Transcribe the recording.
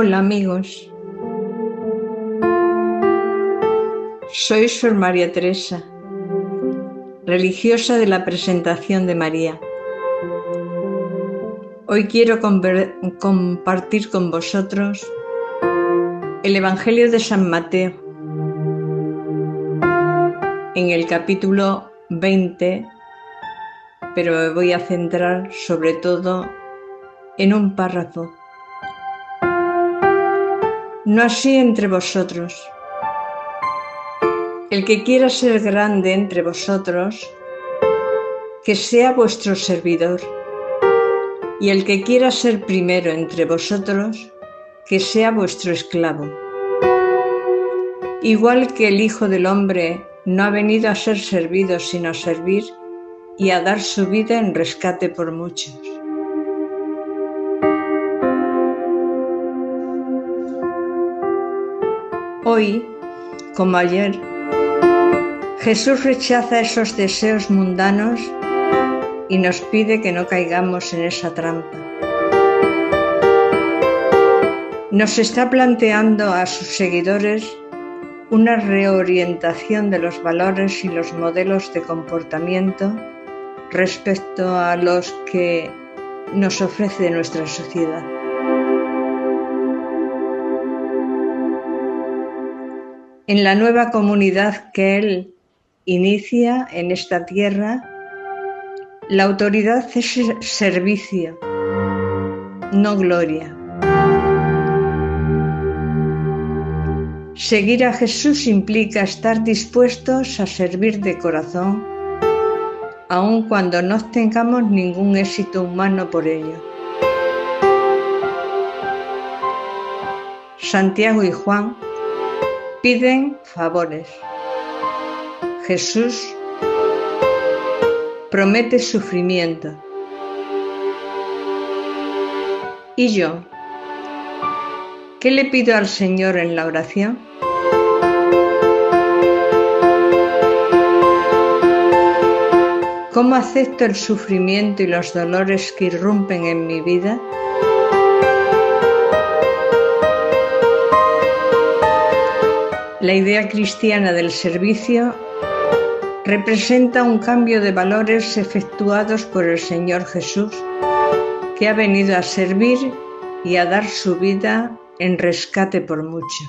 Hola amigos, soy Sor María Teresa, religiosa de la presentación de María. Hoy quiero compartir con vosotros el Evangelio de San Mateo en el capítulo 20, pero me voy a centrar sobre todo en un párrafo no así entre vosotros. El que quiera ser grande entre vosotros, que sea vuestro servidor. Y el que quiera ser primero entre vosotros, que sea vuestro esclavo. Igual que el Hijo del Hombre no ha venido a ser servido, sino a servir y a dar su vida en rescate por muchos. Hoy, como ayer, Jesús rechaza esos deseos mundanos y nos pide que no caigamos en esa trampa. Nos está planteando a sus seguidores una reorientación de los valores y los modelos de comportamiento respecto a los que nos ofrece nuestra sociedad. En la nueva comunidad que Él inicia en esta tierra, la autoridad es servicio, no gloria. Seguir a Jesús implica estar dispuestos a servir de corazón, aun cuando no tengamos ningún éxito humano por ello. Santiago y Juan piden favores. Jesús promete sufrimiento. ¿Y yo? ¿Qué le pido al Señor en la oración? ¿Cómo acepto el sufrimiento y los dolores que irrumpen en mi vida? La idea cristiana del servicio representa un cambio de valores efectuados por el Señor Jesús, que ha venido a servir y a dar su vida en rescate por muchos.